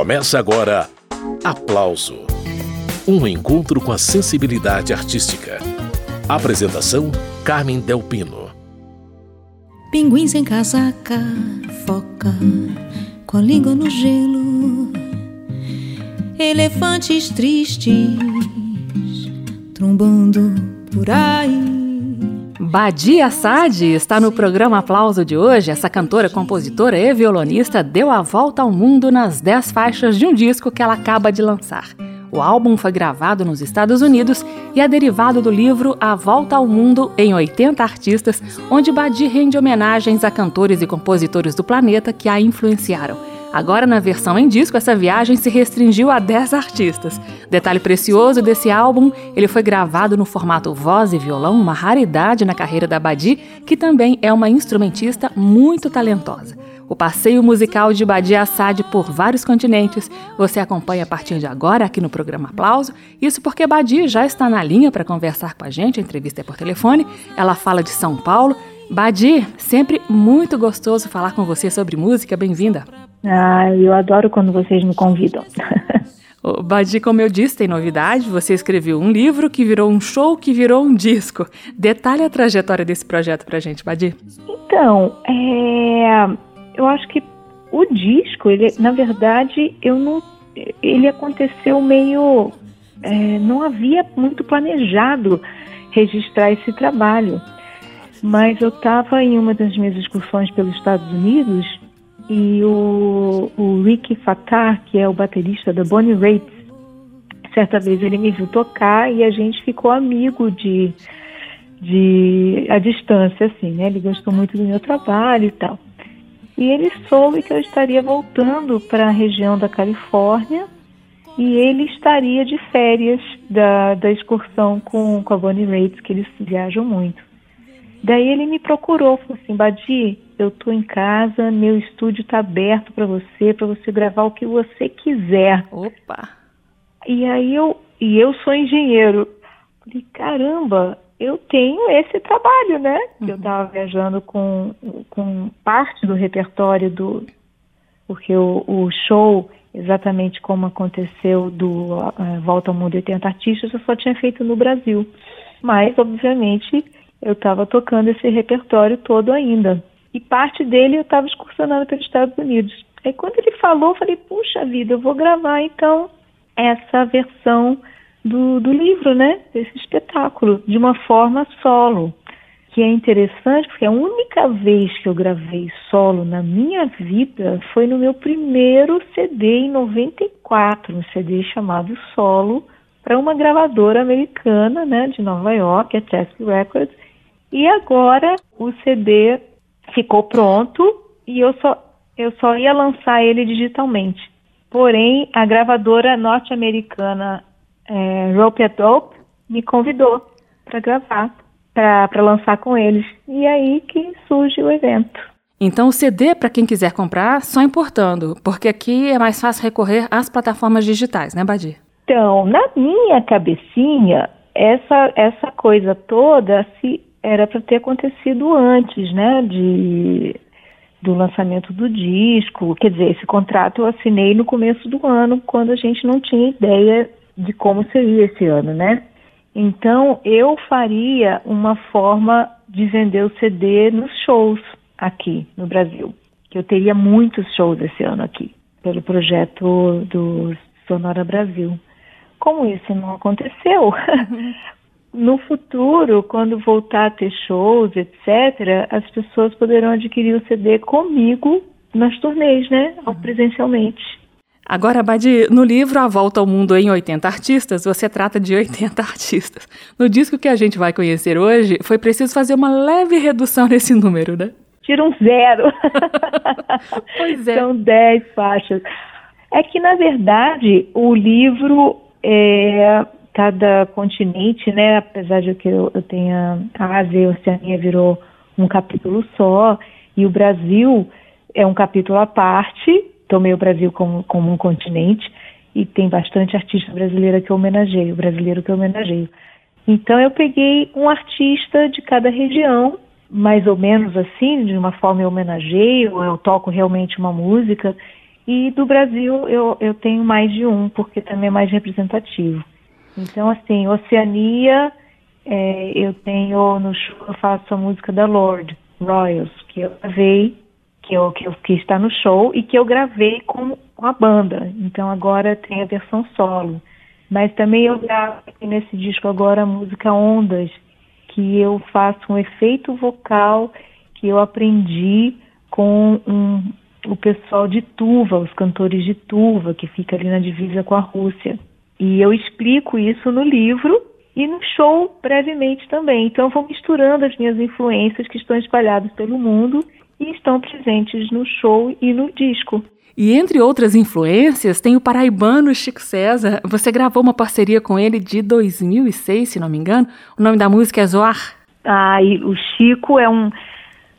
Começa agora Aplauso Um encontro com a sensibilidade artística. Apresentação: Carmen Delpino. Pinguim sem casaca, foca com a língua no gelo. Elefantes tristes trombando por aí. Badia Assad está no programa Aplauso de hoje. Essa cantora, compositora e violonista deu a volta ao mundo nas 10 faixas de um disco que ela acaba de lançar. O álbum foi gravado nos Estados Unidos e é derivado do livro A Volta ao Mundo em 80 Artistas, onde Badi rende homenagens a cantores e compositores do planeta que a influenciaram. Agora, na versão em disco, essa viagem se restringiu a 10 artistas. Detalhe precioso desse álbum, ele foi gravado no formato voz e violão, uma raridade na carreira da Badi, que também é uma instrumentista muito talentosa. O passeio musical de Badi Assad por vários continentes você acompanha a partir de agora aqui no programa Aplauso. Isso porque Badi já está na linha para conversar com a gente, a entrevista é por telefone. Ela fala de São Paulo. Badi, sempre muito gostoso falar com você sobre música. Bem-vinda. Ah, eu adoro quando vocês me convidam. Badi, como eu disse, tem novidade. Você escreveu um livro que virou um show, que virou um disco. Detalhe a trajetória desse projeto pra gente, Badi. Então, é, eu acho que o disco, ele, na verdade, eu não, ele aconteceu meio, é, não havia muito planejado registrar esse trabalho. Mas eu estava em uma das minhas excursões pelos Estados Unidos e o, o Ricky Fattar, que é o baterista da Bonnie Raitt, certa vez ele me viu tocar e a gente ficou amigo de, de a distância, assim, né? Ele gostou muito do meu trabalho e tal. E ele soube que eu estaria voltando para a região da Califórnia e ele estaria de férias da, da excursão com, com a Bonnie Raitt, que eles viajam muito. Daí ele me procurou, falou assim, Badi, eu estou em casa, meu estúdio está aberto para você, para você gravar o que você quiser. Opa! E aí eu, e eu sou engenheiro. Falei, caramba, eu tenho esse trabalho, né? Uhum. Eu estava viajando com, com parte do repertório do. Porque o, o show, exatamente como aconteceu do uh, Volta ao Mundo 80 Artistas, eu só tinha feito no Brasil. Mas, obviamente, eu estava tocando esse repertório todo ainda. E parte dele eu estava excursionando pelos Estados Unidos. Aí quando ele falou, eu falei, puxa vida, eu vou gravar então essa versão do, do livro, né? Desse espetáculo, de uma forma solo. Que é interessante, porque a única vez que eu gravei solo na minha vida foi no meu primeiro CD em 94, um CD chamado Solo, para uma gravadora americana, né, de Nova York, a Chess Records. E agora o CD ficou pronto e eu só, eu só ia lançar ele digitalmente. Porém, a gravadora norte-americana é, Rope at Dope me convidou para gravar, para lançar com eles. E aí que surge o evento. Então, o CD, para quem quiser comprar, só importando, porque aqui é mais fácil recorrer às plataformas digitais, né, Badir? Então, na minha cabecinha, essa, essa coisa toda se era para ter acontecido antes, né, de, do lançamento do disco. Quer dizer, esse contrato eu assinei no começo do ano, quando a gente não tinha ideia de como seria esse ano, né? Então, eu faria uma forma de vender o CD nos shows aqui no Brasil. Que eu teria muitos shows esse ano aqui, pelo projeto do Sonora Brasil. Como isso não aconteceu, no futuro, quando voltar a ter shows, etc., as pessoas poderão adquirir o CD comigo nas turnês, né? Presencialmente. Agora, Badi, no livro A Volta ao Mundo em 80 Artistas, você trata de 80 artistas. No disco que a gente vai conhecer hoje, foi preciso fazer uma leve redução nesse número, né? Tira um zero. pois é. São 10 faixas. É que, na verdade, o livro é, cada continente, né, apesar de que eu, eu tenha a Ásia e a Oceania virou um capítulo só, e o Brasil é um capítulo à parte, tomei o Brasil como, como um continente, e tem bastante artista brasileira que eu homenageio, brasileiro que eu homenageio. Então eu peguei um artista de cada região, mais ou menos assim, de uma forma eu homenageio, eu toco realmente uma música, E do Brasil eu, eu tenho mais de um, porque também é mais representativo. Então, assim, Oceania, é, eu tenho no show, eu faço a música da Lord Royals, que eu gravei, que, eu, que, eu, que está no show e que eu gravei com, com a banda. Então agora tem a versão solo. Mas também eu gravo nesse disco agora a música Ondas, que eu faço um efeito vocal que eu aprendi com um, o pessoal de Tuva, os cantores de Tuva, que fica ali na divisa com a Rússia. E eu explico isso no livro e no show brevemente também. Então eu vou misturando as minhas influências que estão espalhadas pelo mundo e estão presentes no show e no disco. E entre outras influências, tem o paraibano Chico César. Você gravou uma parceria com ele de 2006, se não me engano. O nome da música é Zoar. Ah, e o Chico é um,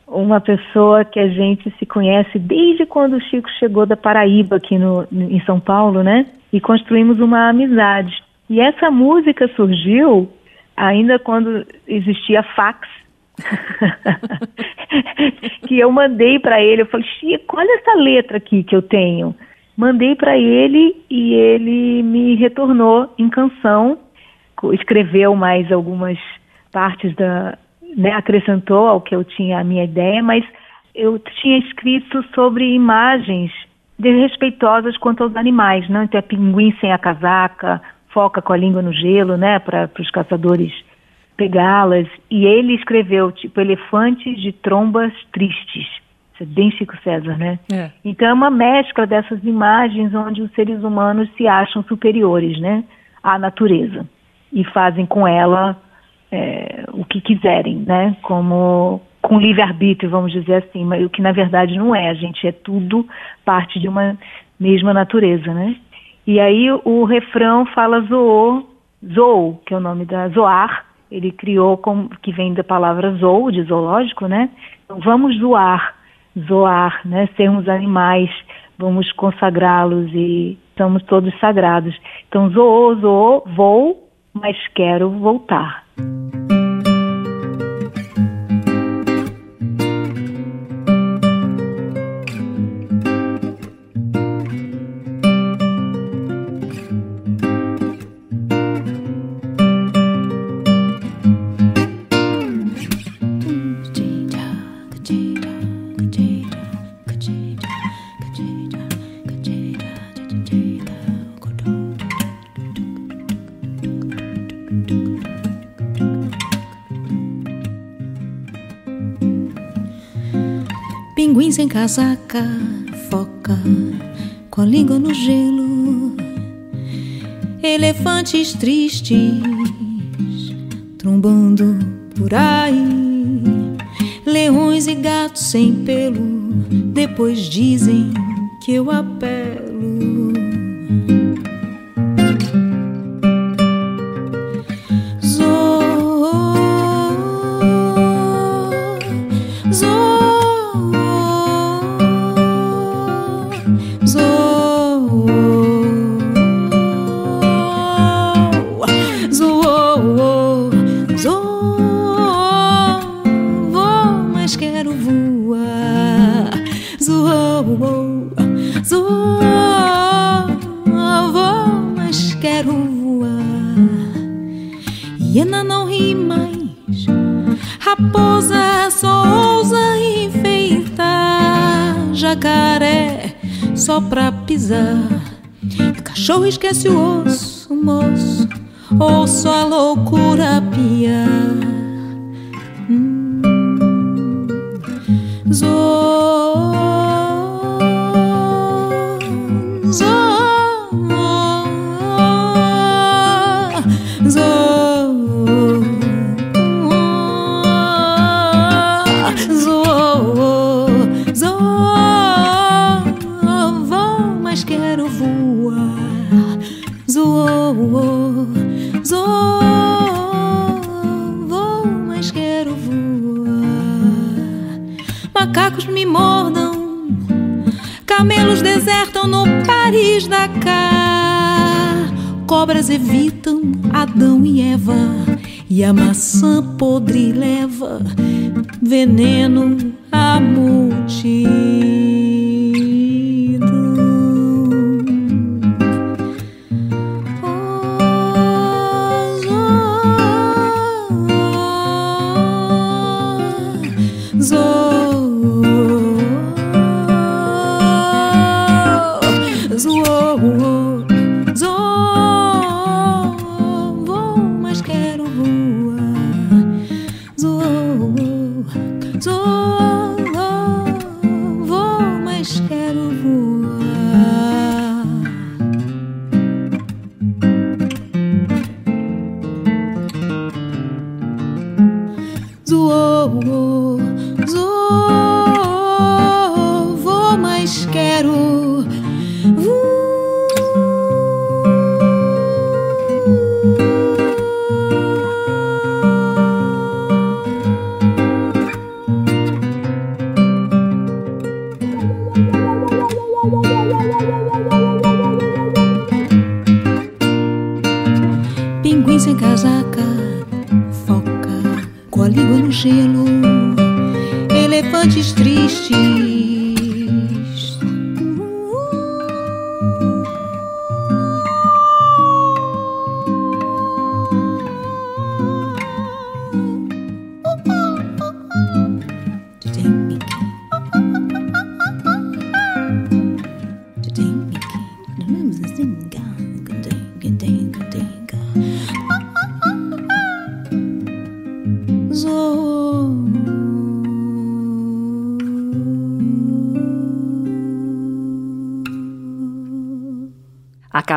uma pessoa que a gente se conhece desde quando o Chico chegou da Paraíba aqui no, em São Paulo, né? E construímos uma amizade. E essa música surgiu ainda quando existia fax. que eu mandei para ele, eu falei, Chico, olha essa letra aqui que eu tenho. Mandei para ele e ele me retornou em canção, escreveu mais algumas partes da, né, acrescentou ao que eu tinha a minha ideia, mas eu tinha escrito sobre imagens desrespeitosas quanto aos animais, não? Então é pinguim sem a casaca, foca com a língua no gelo, né, para os caçadores pegá-las. E ele escreveu, tipo, elefantes de trombas tristes. Isso é bem Chico César, né? É. Então é uma mescla dessas imagens onde os seres humanos se acham superiores, né, à natureza e fazem com ela é, o que quiserem, né? Como com livre-arbítrio, vamos dizer assim, mas o que na verdade não é, a gente é tudo parte de uma mesma natureza, né? E aí o refrão fala zoou, zoou, que é o nome da zoar, ele criou com, que vem da palavra zoo, de zoológico, né? Então vamos zoar, zoar, né? Sermos animais, vamos consagrá-los e estamos todos sagrados. Então zoou, zoou, vou, mas quero voltar. Casaca, foca com a língua no gelo, elefantes tristes trombando por aí, leões e gatos sem pelo. Depois dizem que eu apelo. Esquece o osso, moço, ou só a loucura piar. in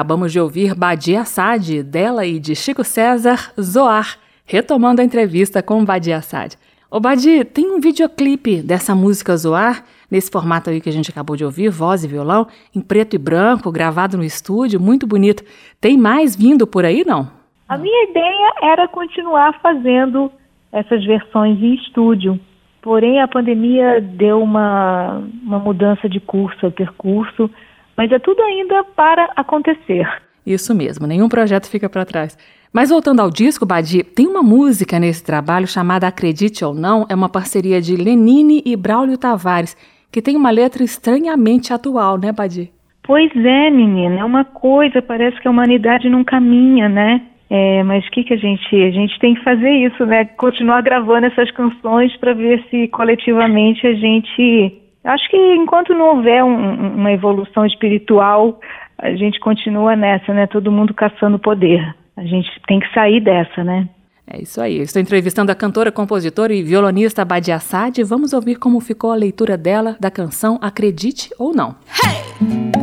Acabamos de ouvir Badia Assad, dela e de Chico César, Zoar, retomando a entrevista com Badia Assad. Ô Badi, tem um videoclipe dessa música Zoar, nesse formato aí que a gente acabou de ouvir, voz e violão, em preto e branco, gravado no estúdio, muito bonito. Tem mais vindo por aí, não? A minha ideia era continuar fazendo essas versões em estúdio. Porém, a pandemia deu uma, uma mudança de curso, percurso, mas é tudo ainda para acontecer. Isso mesmo, nenhum projeto fica para trás. Mas voltando ao disco, Badi, tem uma música nesse trabalho chamada Acredite ou Não, é uma parceria de Lenine e Braulio Tavares, que tem uma letra estranhamente atual, né, Badi? Pois é, menina, é uma coisa, parece que a humanidade não caminha, né? É, mas o que, que a gente. A gente tem que fazer isso, né? Continuar gravando essas canções para ver se coletivamente a gente Acho que enquanto não houver um, uma evolução espiritual, a gente continua nessa, né? Todo mundo caçando poder. A gente tem que sair dessa, né? É isso aí. estou entrevistando a cantora, compositora e violonista Badia Assad. Vamos ouvir como ficou a leitura dela da canção Acredite ou Não. Hey!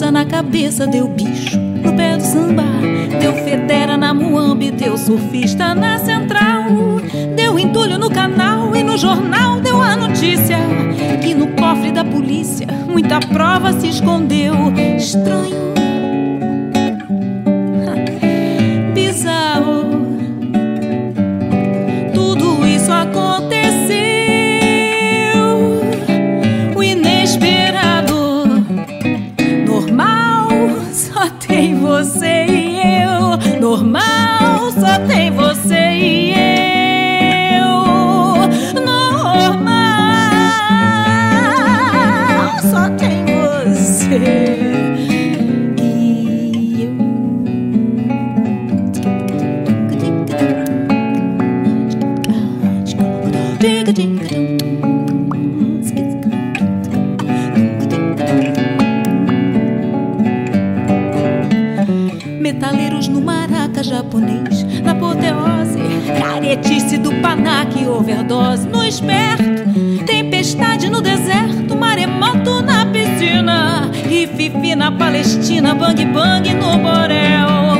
Na cabeça, deu bicho no pé do samba. Deu federa na muambi, deu surfista na central. Deu entulho no canal e no jornal deu a notícia que no cofre da polícia muita prova se escondeu. Estranho. Bizarro. Japonês na apoteose. Caretice do panaque, overdose no esperto. Tempestade no deserto, maremoto na piscina. E fifi na Palestina, bang bang no borel.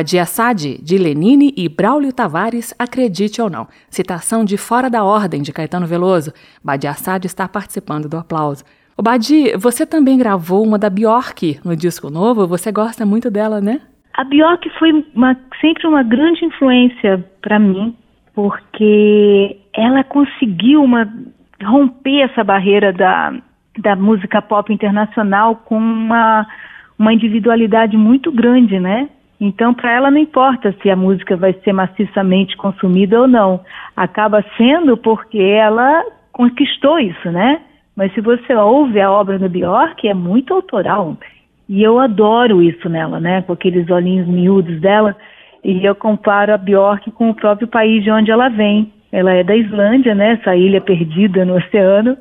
Badia Sade, de Lenine e Braulio Tavares, acredite ou não. Citação de Fora da Ordem, de Caetano Veloso. Badia Sade está participando do aplauso. O Badi, você também gravou uma da Bjork no disco novo, você gosta muito dela, né? A Bjork foi uma, sempre uma grande influência para mim, porque ela conseguiu uma, romper essa barreira da, da música pop internacional com uma, uma individualidade muito grande, né? Então, para ela não importa se a música vai ser maciçamente consumida ou não. Acaba sendo porque ela conquistou isso, né? Mas se você ouve a obra do Bjork, é muito autoral. E eu adoro isso nela, né? Com aqueles olhinhos miúdos dela. E eu comparo a Bjork com o próprio país de onde ela vem. Ela é da Islândia, né? Essa ilha perdida no oceano.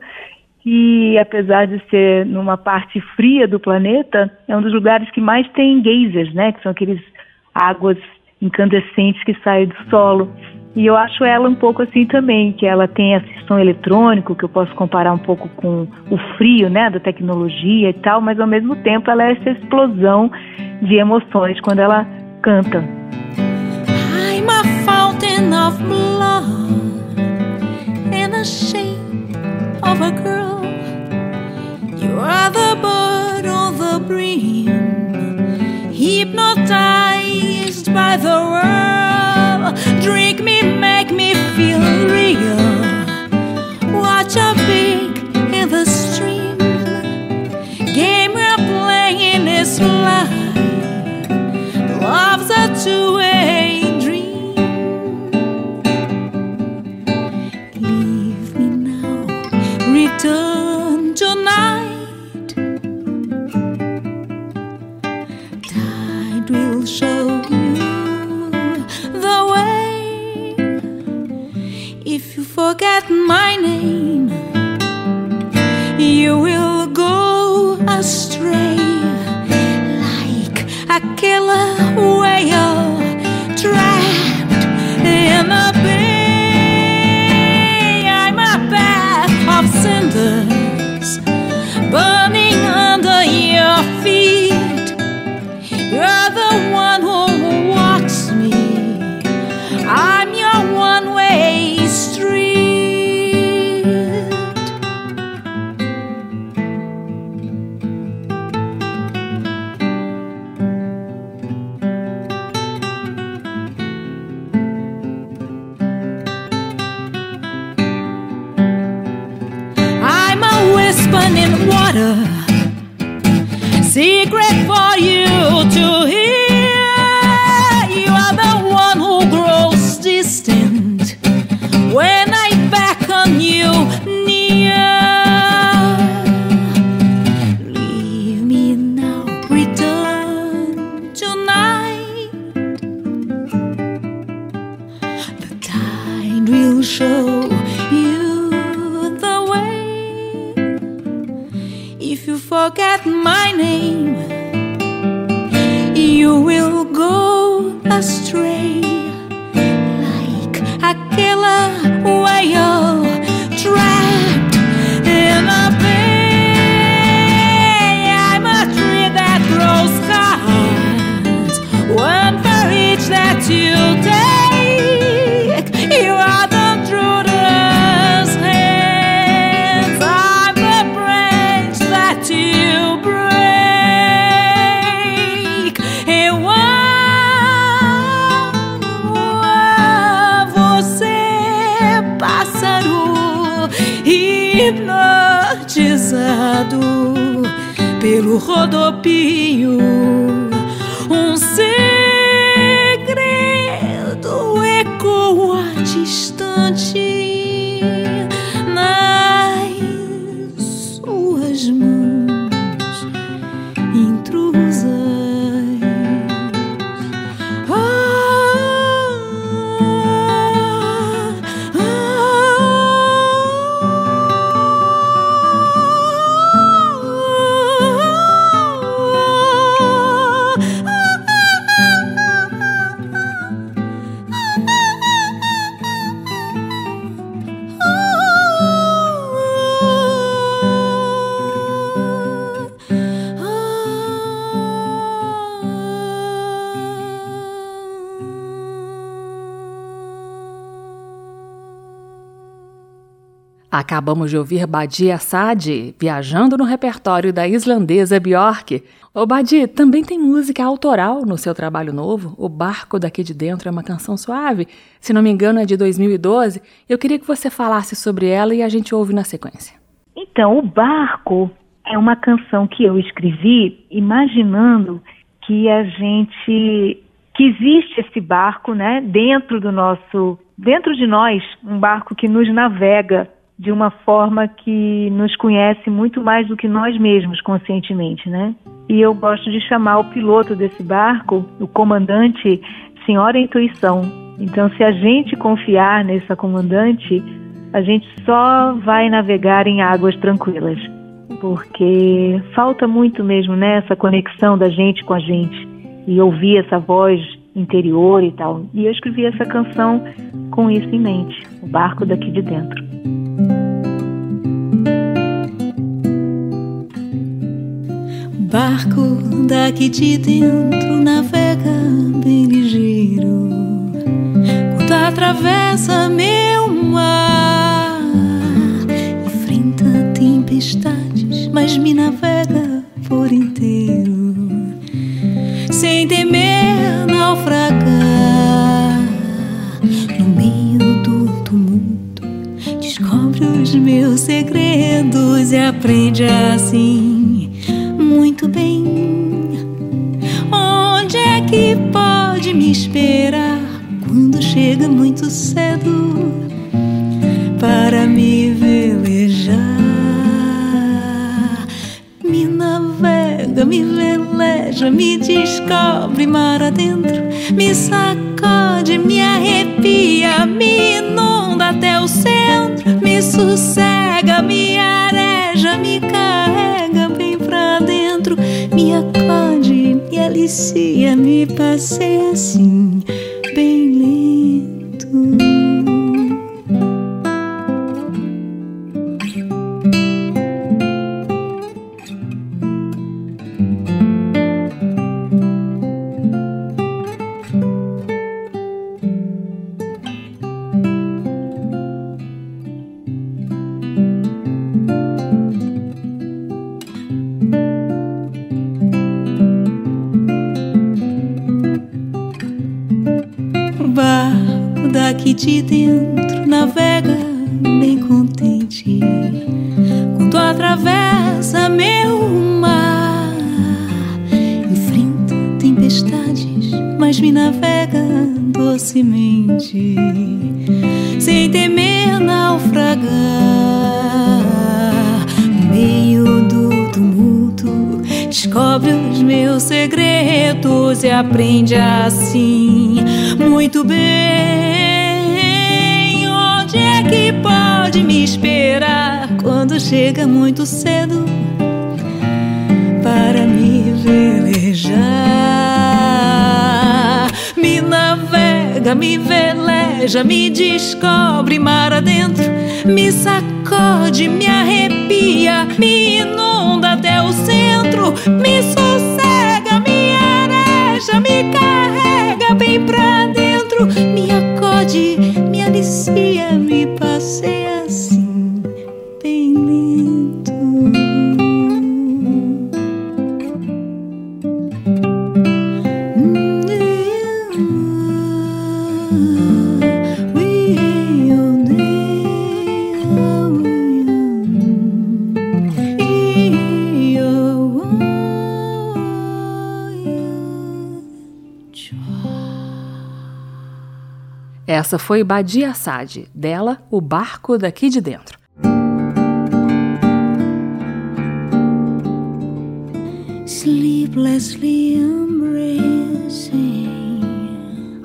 E apesar de ser numa parte fria do planeta, é um dos lugares que mais tem geysers, né? Que são aqueles águas incandescentes que saem do solo. E eu acho ela um pouco assim também, que ela tem esse som eletrônico, que eu posso comparar um pouco com o frio, né, da tecnologia e tal, mas ao mesmo tempo ela é essa explosão de emoções quando ela canta. I'm a fountain of blood and a shape of a girl. You are the bird on the brim, hypnotized by the world. Drink me, make me feel real. Watch a big in the stream. Game we're playing is life. Love's a two-way Acabamos de ouvir Badi Assad viajando no repertório da islandesa Björk. Ô Badi, também tem música autoral no seu trabalho novo. O Barco Daqui de Dentro é uma canção suave. Se não me engano, é de 2012. Eu queria que você falasse sobre ela e a gente ouve na sequência. Então, O Barco é uma canção que eu escrevi imaginando que a gente que existe esse barco, né, dentro do nosso, dentro de nós, um barco que nos navega de uma forma que nos conhece muito mais do que nós mesmos conscientemente, né? E eu gosto de chamar o piloto desse barco, o comandante, Senhora Intuição. Então, se a gente confiar nessa comandante, a gente só vai navegar em águas tranquilas, porque falta muito mesmo nessa né, conexão da gente com a gente e ouvir essa voz interior e tal. E eu escrevi essa canção com isso em mente, o barco daqui de dentro. Barco daqui de dentro navega bem ligeiro, quando atravessa meu mar, enfrenta tempestades, mas me navega por inteiro, sem temer naufragar. No meio do tumulto, descobre os meus segredos e aprende assim chega muito cedo para me velejar? Me navega, me veleja, me descobre mar adentro, me sacode, me arrepia, me inunda até o centro, me sossega, me areja, me carrega bem pra dentro, me acode, me alicia, me passeia assim, me veleja, me descobre mar adentro, me sacode, me arrepia, me inunda até o centro, me sossega, me areja, me carrega bem pra dentro, me acode, me alicia, me passeia Essa foi Badia Assad, dela O Barco Daqui de Dentro.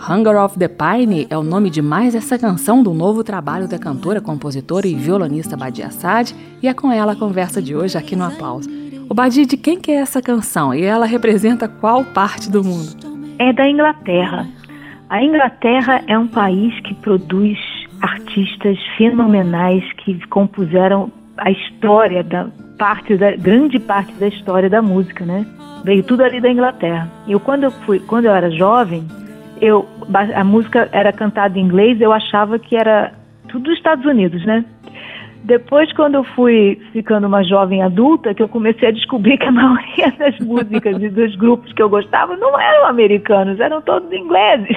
Hunger of the Pine é o nome de mais essa canção do novo trabalho da cantora, compositora e violonista Badia Assad, e é com ela a conversa de hoje aqui no Aplauso. O Badia, de quem que é essa canção e ela representa qual parte do mundo? É da Inglaterra. A Inglaterra é um país que produz artistas fenomenais que compuseram a história da parte da grande parte da história da música, né? Veio tudo ali da Inglaterra. Eu quando eu fui, quando eu era jovem, eu a música era cantada em inglês, eu achava que era tudo dos Estados Unidos, né? Depois, quando eu fui ficando uma jovem adulta, que eu comecei a descobrir que a maioria das músicas e dos grupos que eu gostava não eram americanos, eram todos ingleses.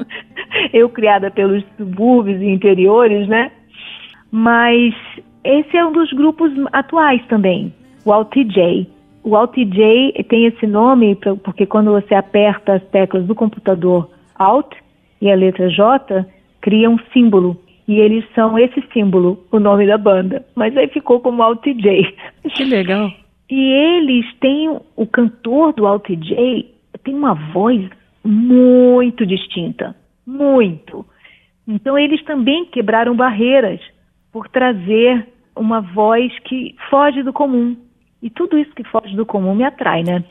eu criada pelos subúrbios e interiores, né? Mas esse é um dos grupos atuais também, o AltJ. O AltJ tem esse nome porque quando você aperta as teclas do computador Alt e a letra J, cria um símbolo e eles são esse símbolo, o nome da banda. Mas aí ficou como Alt J. Que legal. E eles têm, o cantor do Alt J tem uma voz muito distinta, muito. Então eles também quebraram barreiras por trazer uma voz que foge do comum. E tudo isso que foge do comum me atrai, né?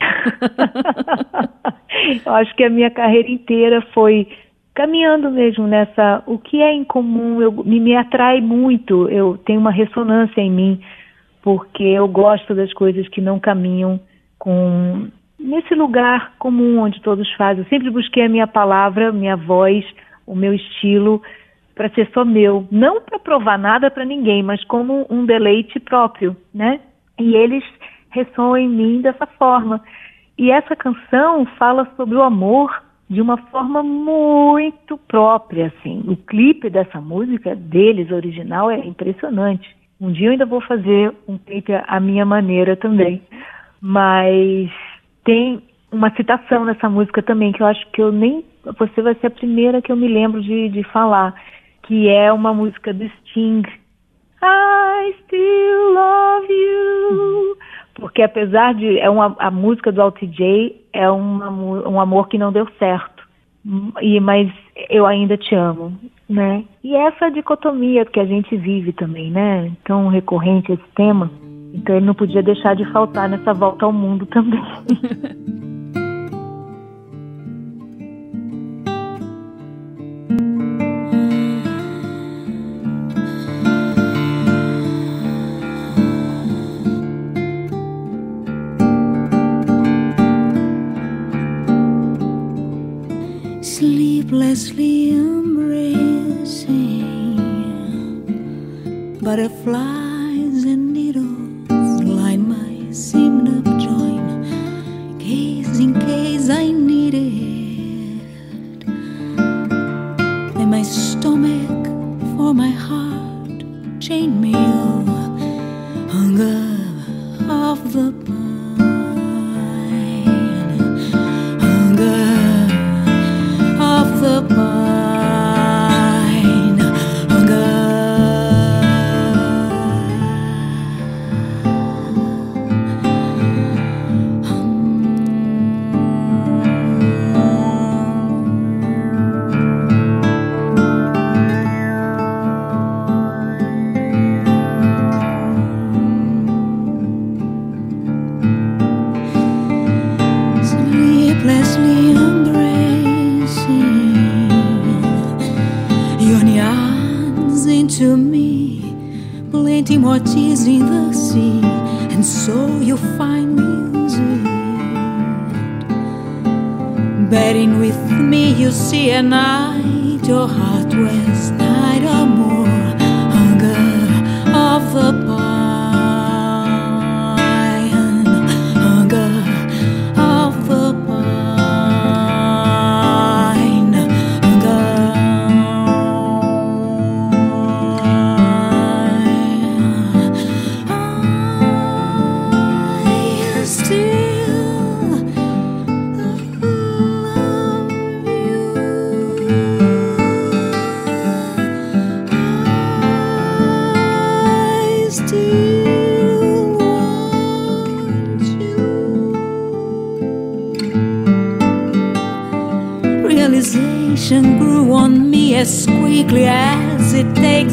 Eu acho que a minha carreira inteira foi caminhando mesmo nessa o que é incomum eu me, me atrai muito eu tenho uma ressonância em mim porque eu gosto das coisas que não caminham com nesse lugar comum onde todos fazem. Eu sempre busquei a minha palavra minha voz o meu estilo para ser só meu. Não para provar nada para ninguém mas como um deleite próprio né? E eles ressoam em mim dessa forma. E essa canção fala sobre o amor de uma forma muito própria, assim. O clipe dessa música deles, original, é impressionante. Um dia eu ainda vou fazer um clipe à minha maneira também. Mas tem uma citação nessa música também que eu acho que eu nem você vai ser a primeira que eu me lembro de, de falar, que é uma música do Sting. I still love you porque apesar de é uma a música do Alt J é uma, um amor que não deu certo. E mas eu ainda te amo né? E essa dicotomia que a gente vive também né? Tão recorrente esse tema. Então ele não podia deixar de faltar nessa volta ao mundo também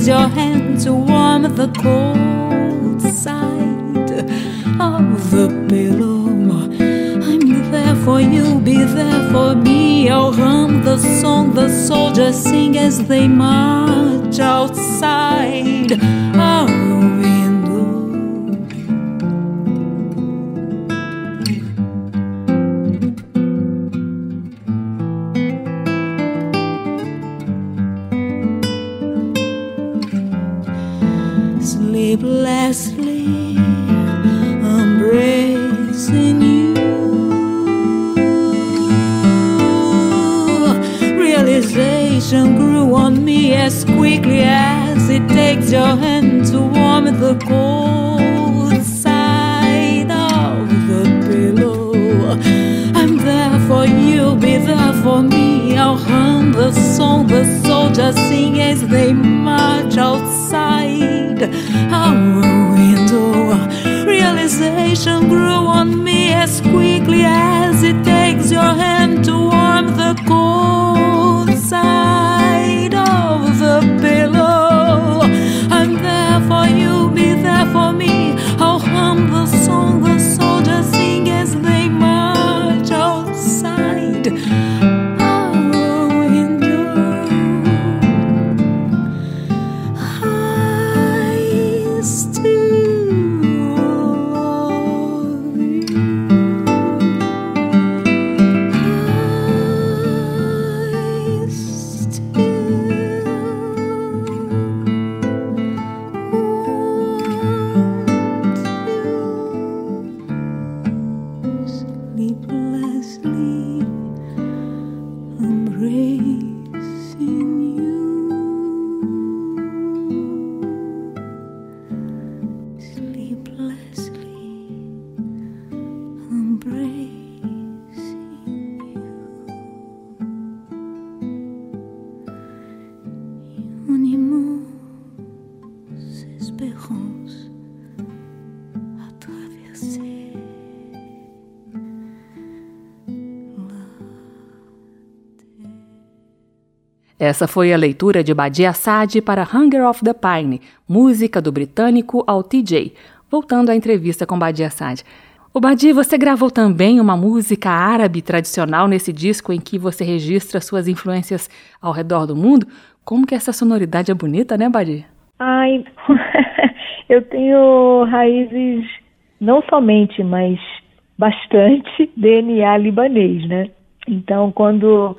use your hand to warm the cold side of the pillow. I'm there for you, be there for me. I'll hum the song the soldiers sing as they march outside. Oh, Essa foi a leitura de Badia Assad para Hunger of the Pine, música do britânico Al TJ. Voltando à entrevista com Badia Assad. O Badi, você gravou também uma música árabe tradicional nesse disco em que você registra suas influências ao redor do mundo. Como que essa sonoridade é bonita, né, Badi? Ai, eu tenho raízes não somente, mas bastante DNA libanês, né? Então, quando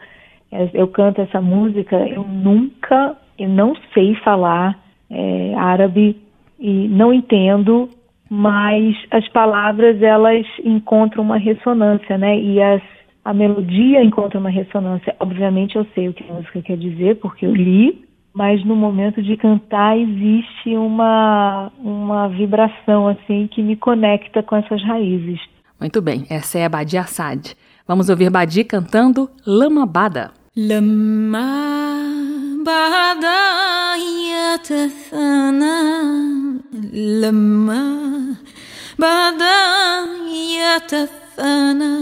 eu canto essa música, eu nunca, eu não sei falar é, árabe e não entendo, mas as palavras elas encontram uma ressonância, né? E as, a melodia encontra uma ressonância. Obviamente eu sei o que a música quer dizer porque eu li, mas no momento de cantar existe uma uma vibração assim que me conecta com essas raízes. Muito bem, essa é a Badi Assad. Vamos ouvir Badi cantando Lamabada. لما بعد يتثنى لما بعد يتثنى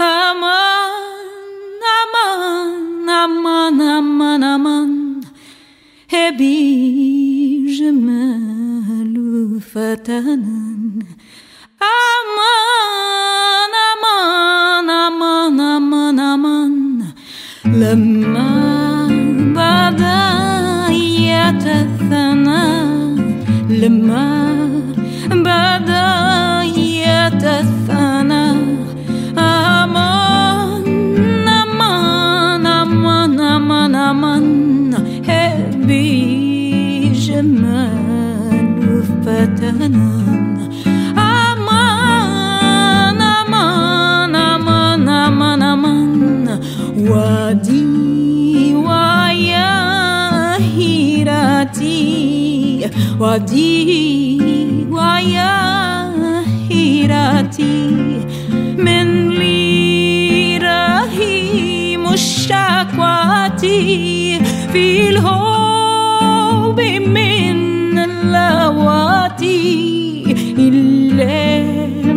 أمان أمان أمان أمان أمان هبي جمال فتنا أمان أمان أمان أمان أمان لما بدا يتثنى لما بدا يتثنى أمان أمان أمان أمان أمان هبي جمال فتنا وادي ويا هيرتي وادي ويا هيرتي من لي رهيم الشكواتي. في الهوب من اللواتي. إلا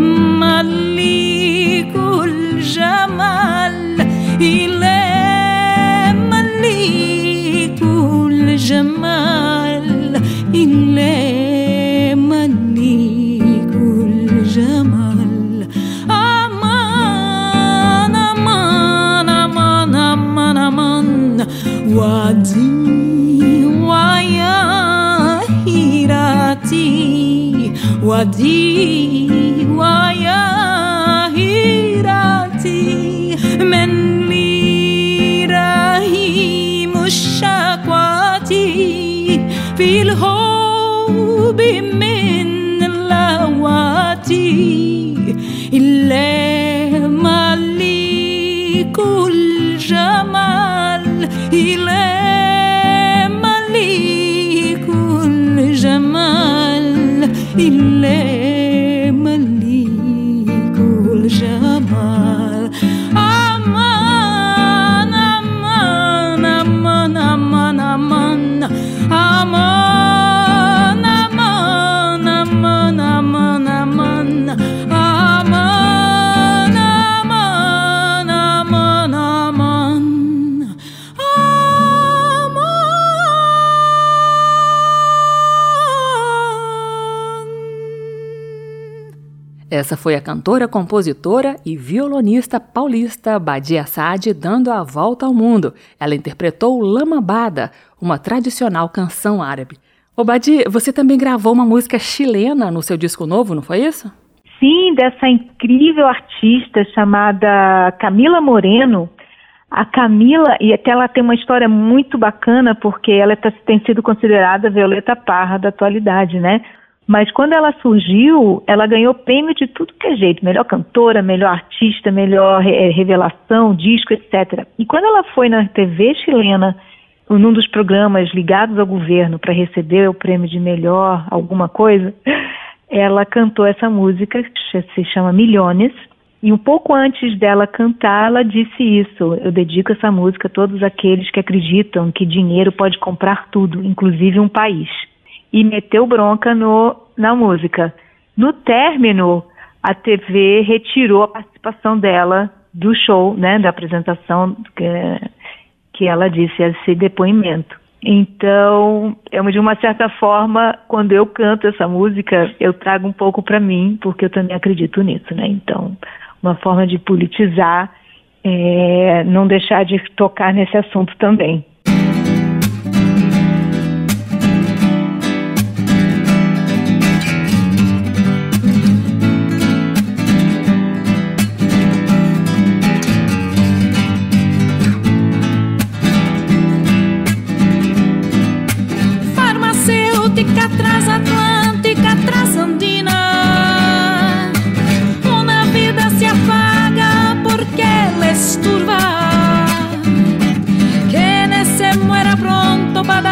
ودي ويا هيراتي ودي ويا هيراتي من لي رهيم في الهول قلبي من إلا كل جمال إلا كل جمال إلا Essa foi a cantora, compositora e violonista paulista Badia Assad dando a volta ao mundo. Ela interpretou Lamambada, uma tradicional canção árabe. Ô Badi, você também gravou uma música chilena no seu disco novo, não foi isso? Sim, dessa incrível artista chamada Camila Moreno. A Camila, e até ela tem uma história muito bacana, porque ela tá, tem sido considerada a Violeta Parra da atualidade, né? Mas quando ela surgiu, ela ganhou prêmio de tudo que é jeito, melhor cantora, melhor artista, melhor é, revelação, disco, etc. E quando ela foi na TV chilena, num dos programas ligados ao governo para receber o prêmio de melhor alguma coisa, ela cantou essa música que se chama Milhões. E um pouco antes dela cantar, ela disse isso: Eu dedico essa música a todos aqueles que acreditam que dinheiro pode comprar tudo, inclusive um país e meteu bronca no, na música. No término, a TV retirou a participação dela do show, né, da apresentação que, que ela disse esse depoimento. Então, é de uma certa forma, quando eu canto essa música, eu trago um pouco para mim, porque eu também acredito nisso, né? Então, uma forma de politizar, é, não deixar de tocar nesse assunto também. Atlântica, transatlântica, transandina. Uma vida se apaga porque ela é esturva. Que nesse muera pronto para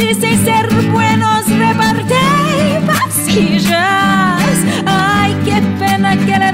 dice ser buenos repartir pastillas. Ay, qué pena que le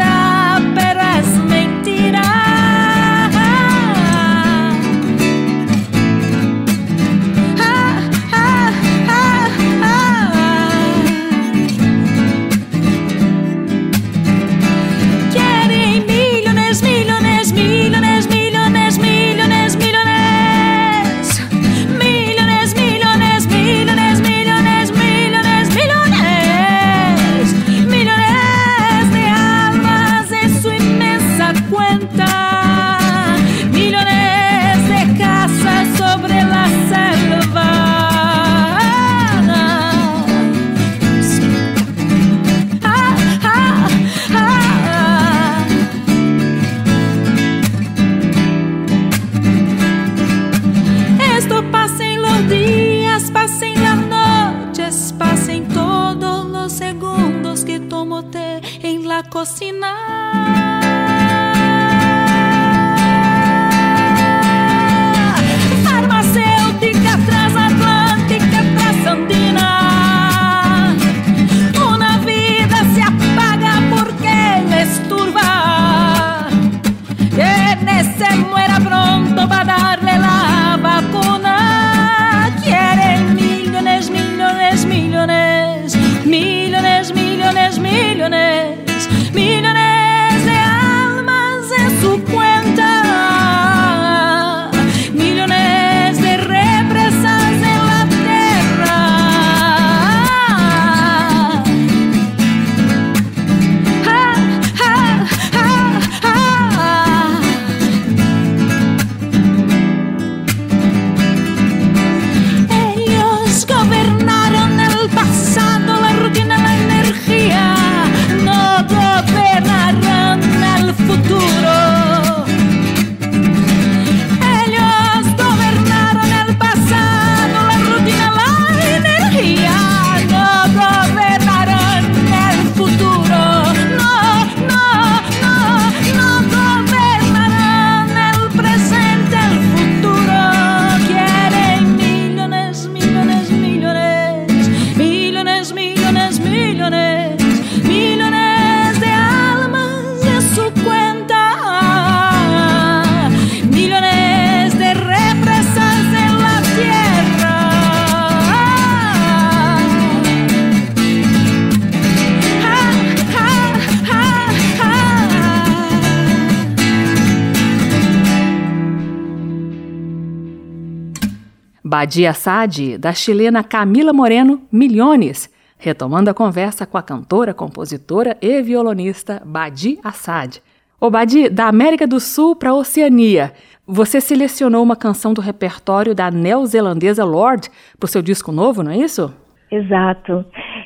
Badia Sade, da chilena Camila Moreno, Milhões, retomando a conversa com a cantora, compositora e violonista Badi Assad. O Badi, da América do Sul para a Oceania, você selecionou uma canção do repertório da neozelandesa Lord para o seu disco novo, não é isso? Exato.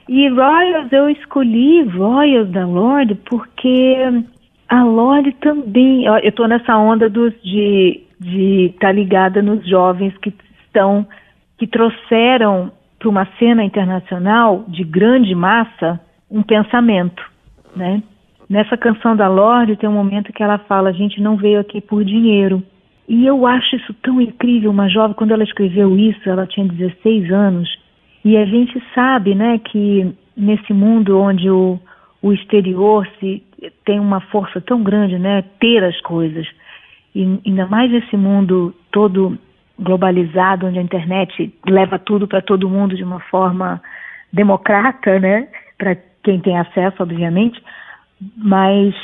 E Royals, eu escolhi Royals da Lorde porque a Lorde também. Eu estou nessa onda dos, de estar tá ligada nos jovens que estão, que trouxeram para uma cena internacional de grande massa um pensamento, né? Nessa canção da Lorde tem um momento que ela fala: a gente não veio aqui por dinheiro. E eu acho isso tão incrível. Uma jovem, quando ela escreveu isso, ela tinha 16 anos e a gente sabe, né, que nesse mundo onde o, o exterior se tem uma força tão grande, né, ter as coisas, e ainda mais nesse mundo todo globalizado, onde a internet leva tudo para todo mundo de uma forma democrata, né, para quem tem acesso, obviamente, mas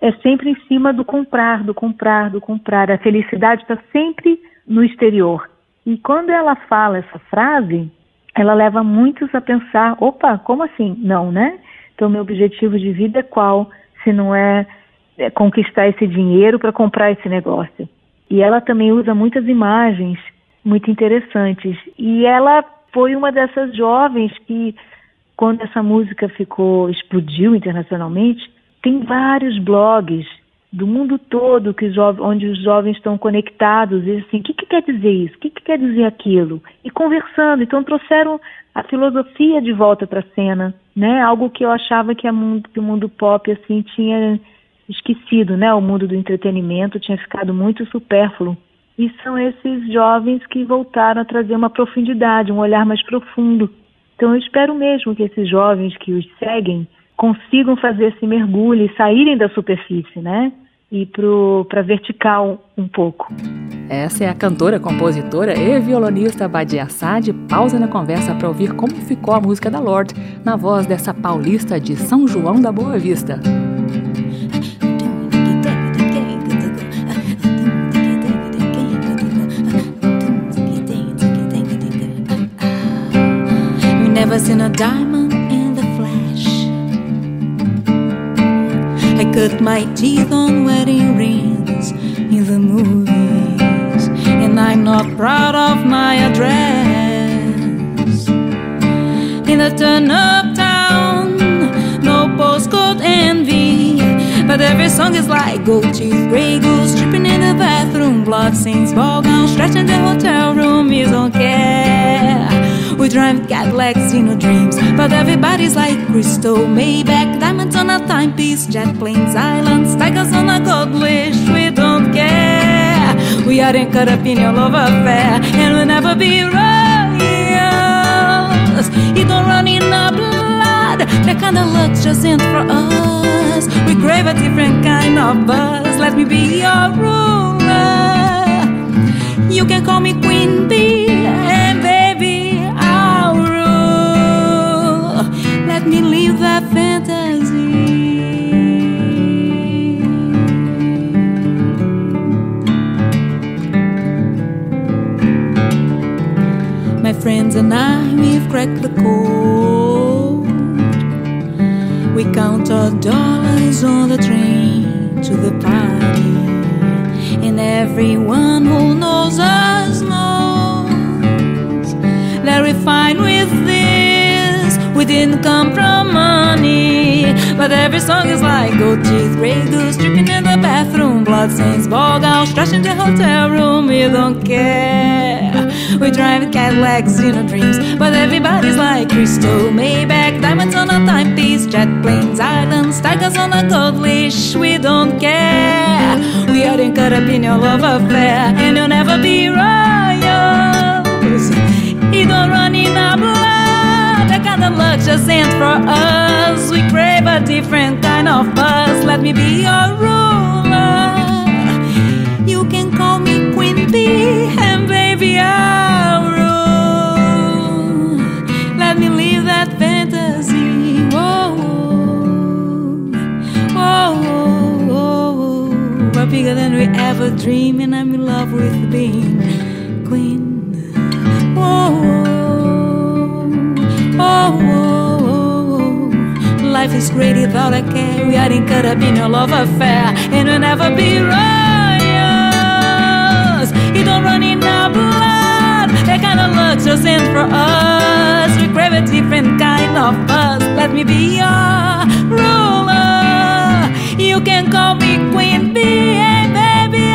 é sempre em cima do comprar, do comprar, do comprar. A felicidade está sempre no exterior. E quando ela fala essa frase, ela leva muitos a pensar: opa, como assim? Não, né? Então, meu objetivo de vida é qual? Se não é, é conquistar esse dinheiro para comprar esse negócio. E ela também usa muitas imagens muito interessantes. E ela foi uma dessas jovens que, quando essa música ficou, explodiu internacionalmente, tem vários blogs do mundo todo que os onde os jovens estão conectados e assim, o que, que quer dizer isso? O que, que quer dizer aquilo? E conversando, então trouxeram a filosofia de volta para a cena, né? Algo que eu achava que, mundo, que o mundo pop assim tinha esquecido, né? O mundo do entretenimento tinha ficado muito supérfluo. E são esses jovens que voltaram a trazer uma profundidade, um olhar mais profundo. Então eu espero mesmo que esses jovens que os seguem consigam fazer esse mergulho e saírem da superfície, né? e para vertical um pouco. Essa é a cantora, compositora e violonista Badia Assad. Pausa na conversa para ouvir como ficou a música da Lorde na voz dessa paulista de São João da Boa Vista. Never seen a diamond in the flesh. I cut my teeth on wedding rings in the movies, and I'm not proud of my address. In the turn up town, no postcode envy, but every song is like gold teeth, gray goose, dripping in the bathroom, blood stains, ball gown, stretching the hotel room, you don't care. We drive Cadillacs in our dreams, but everybody's like crystal, Maybach, diamonds on a timepiece, jet planes, islands, tigers on a gold leash. We don't care. We aren't caught up in your love affair, and we'll never be royals. You don't run in our blood. That kind of luck's just in for us. We crave a different kind of buzz. Let me be your ruler. You can call me Queen Bee, let me live that fantasy. My friends and I, we've cracked the code. We count our dollars on the train to the party. And everyone who knows us knows that we're fine with we didn't come from money. But every song is like gold teeth, gray goose, dripping in the bathroom, blood stains, ball gown, in the hotel room. We don't care. We drive Cadillacs in our dreams, but everybody's like crystal, Maybach, diamonds on a timepiece, jet planes, islands, tigers on a gold leash. We don't care. We aren't caught up in your love affair, and you'll never just ain't for us. We crave a different kind of buzz. Let me be your ruler. You can call me Queen Bee, and baby, I'll rule. Let me live that fantasy. Whoa, whoa, whoa, whoa. We're bigger than we ever dreamed, and I'm in love with being Queen. Life is great without a care. We are in Carabinho love affair, and we'll never be royals. You don't run in our blood. That kind of luck's just in for us. We crave a different kind of buzz. Let me be your ruler. You can call me Queen Bee, and baby,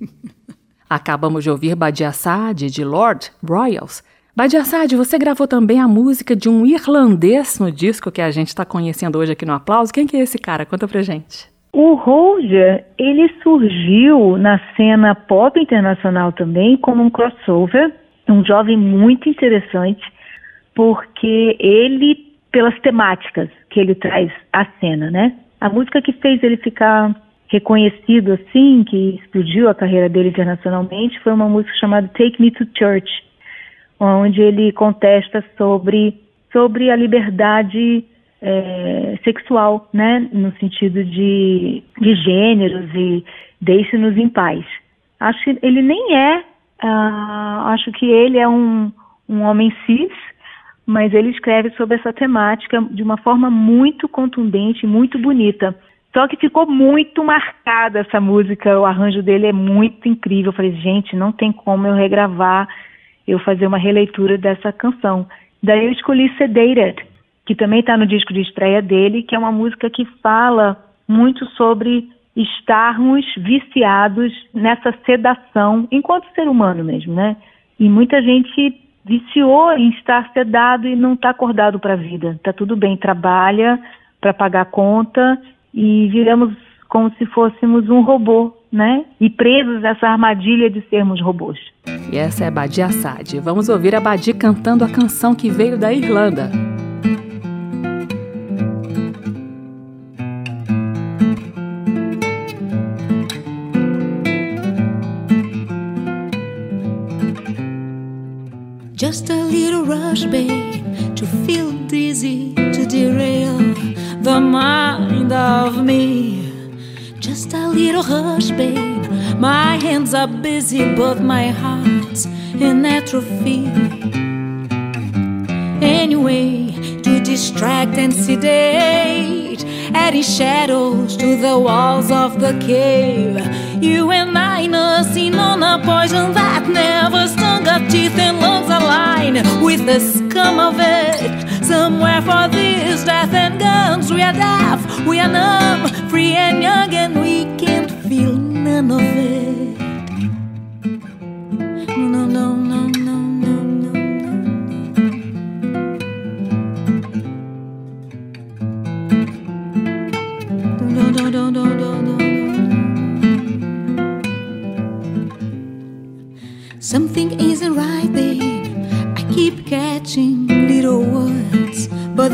Acabamos de ouvir Badiassad, de Lord Royals. Badiassad, você gravou também a música de um irlandês no disco que a gente está conhecendo hoje aqui no Aplauso. Quem que é esse cara? Conta pra gente. O Roger, ele surgiu na cena pop internacional também como um crossover, um jovem muito interessante, porque ele, pelas temáticas que ele traz à cena, né? A música que fez ele ficar reconhecido assim, que explodiu a carreira dele internacionalmente, foi uma música chamada Take Me to Church, onde ele contesta sobre, sobre a liberdade é, sexual, né, no sentido de, de gêneros e deixe-nos em paz. Acho que ele nem é, uh, acho que ele é um, um homem cis, mas ele escreve sobre essa temática de uma forma muito contundente, muito bonita. Só que ficou muito marcada essa música, o arranjo dele é muito incrível. Eu falei, gente, não tem como eu regravar, eu fazer uma releitura dessa canção. Daí eu escolhi Sedated, que também está no disco de estreia dele, que é uma música que fala muito sobre estarmos viciados nessa sedação, enquanto ser humano mesmo, né? E muita gente viciou em estar sedado e não está acordado para a vida. Tá tudo bem, trabalha para pagar a conta e viramos como se fôssemos um robô, né? E presos nessa armadilha de sermos robôs. E essa é a Badi Assad. Vamos ouvir a Badi cantando a canção que veio da Irlanda. Just a little rush, babe, to feel dizzy, to derail the mind of me. Just a little hush, babe. My hands are busy, but my heart's in atrophy. Anyway, to distract and sedate, adding shadows to the walls of the cave. You and I nursing on a poison that never stung our teeth and lungs align with the scum of it. Somewhere for this death and guns, we are deaf, we are numb, free and young, and we can't feel none of it.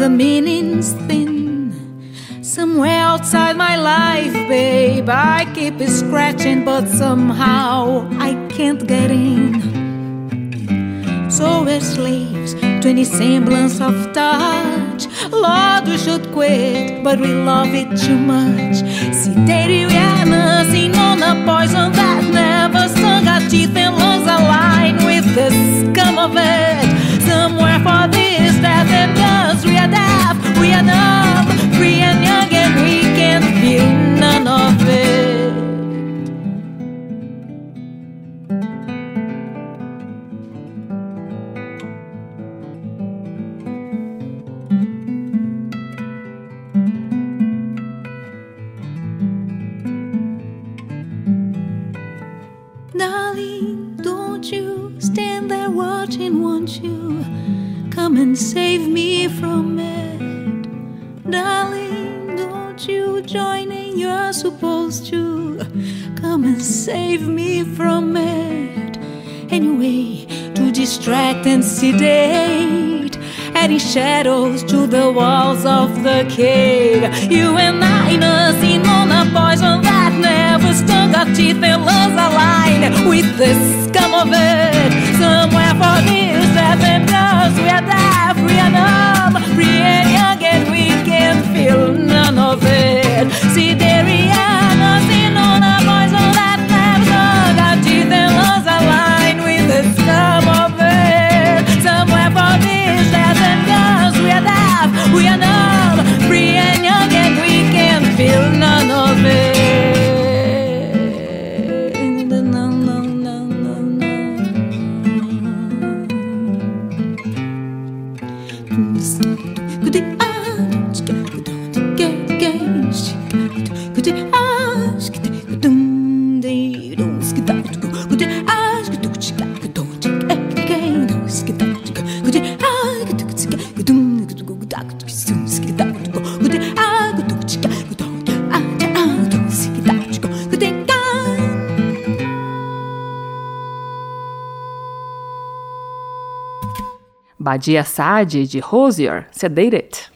The meaning's thin. Somewhere outside my life, babe, I keep scratching, but somehow I can't get in. So we're slaves to any semblance of touch. Lord, we should quit, but we love it too much. We are nursing on a poison that never stung our teeth and lungs align with the scum of it. Somewhere for this death and guns, we are deaf, we are numb, free and young, and we can't feel sedate, adding shadows to the walls of the cave. You and I nursing on a poison that never stung our teeth and lungs aligned with the scum of it. Somewhere for this death and we are deaf, we are numb, free and young, and we can feel none of it. See, there we Badia Sade, de Rosier, Sedated.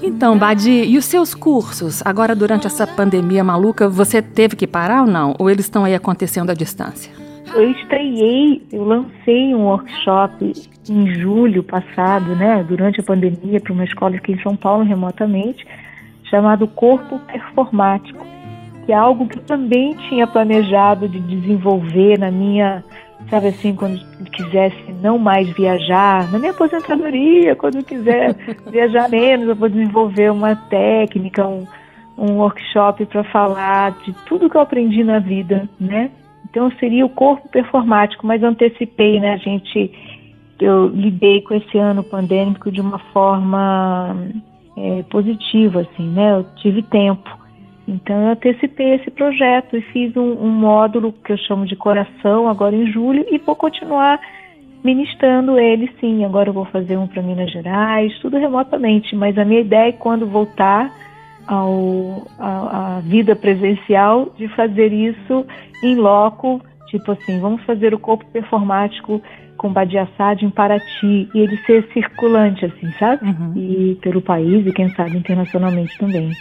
Então, Badi, e os seus cursos? Agora, durante essa pandemia maluca, você teve que parar ou não? Ou eles estão aí acontecendo à distância? Eu estreiei, eu lancei um workshop em julho passado, né, durante a pandemia, para uma escola aqui em São Paulo, remotamente, chamado Corpo Performático, que é algo que eu também tinha planejado de desenvolver na minha, sabe assim, quando quisesse não mais viajar, na minha aposentadoria, quando eu quiser viajar menos, eu vou desenvolver uma técnica, um, um workshop para falar de tudo que eu aprendi na vida, né? Então seria o corpo performático, mas antecipei, né? A gente, eu lidei com esse ano pandêmico de uma forma é, positiva, assim, né? Eu tive tempo. Então eu antecipei esse projeto e fiz um, um módulo que eu chamo de coração agora em julho e vou continuar ministrando ele sim. Agora eu vou fazer um para Minas Gerais, tudo remotamente, mas a minha ideia é quando voltar ao, a, a vida presencial de fazer isso em loco, tipo assim, vamos fazer o corpo performático com Badia Assad em Paraty e ele ser circulante, assim, sabe? Uhum. E pelo país e quem sabe internacionalmente também.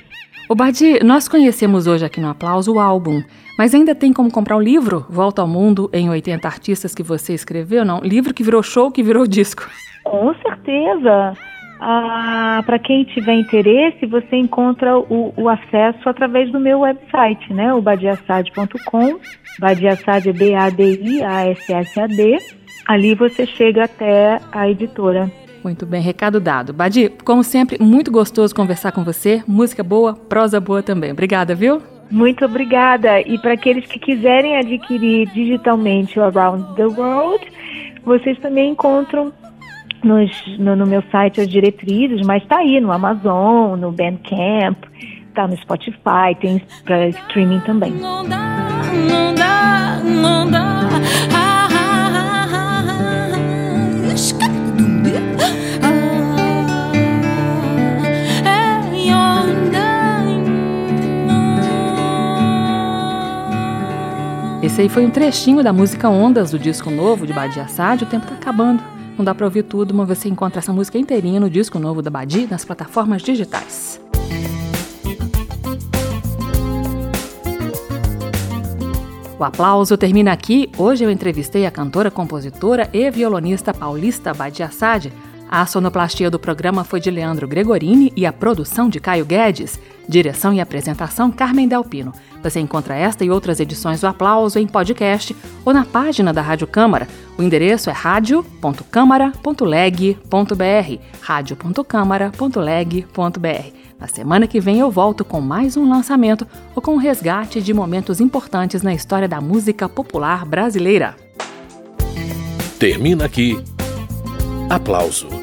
O Badi, nós conhecemos hoje aqui no Aplauso o álbum, mas ainda tem como comprar o livro Volta ao Mundo em 80 Artistas que você escreveu, não? Livro que virou show, que virou disco. Com certeza. Ah, Para quem tiver interesse, você encontra o, o, acesso através do meu website, né? O badiassad.com. Badiassad é B-A-D-I-A-S-S-A-D. Ali você chega até a editora. Muito bem, recado dado. Badi, como sempre, muito gostoso conversar com você. Música boa, prosa boa também. Obrigada, viu? Muito obrigada. E para aqueles que quiserem adquirir digitalmente o Around the World, vocês também encontram nos, no, no, meu site as diretrizes, mas está aí no Amazon, no Bandcamp, está no Spotify, tem para streaming também. Não dá, não dá, não dá. Esse aí foi um trechinho da música Ondas do disco novo de Badia Assad. O tempo tá acabando. Não dá para ouvir tudo, mas você encontra essa música inteirinha no disco novo da Badi nas plataformas digitais. O aplauso termina aqui. Hoje eu entrevistei a cantora, compositora e violonista paulista Badia Assad. A sonoplastia do programa foi de Leandro Gregorini e a produção de Caio Guedes. Direção e apresentação Carmen Delpino. Você encontra esta e outras edições do Aplauso em podcast ou na página da Rádio Câmara. O endereço é radio.câmara.leg.br radio.câmara.leg.br Na semana que vem eu volto com mais um lançamento ou com um resgate de momentos importantes na história da música popular brasileira. Termina aqui. Aplauso.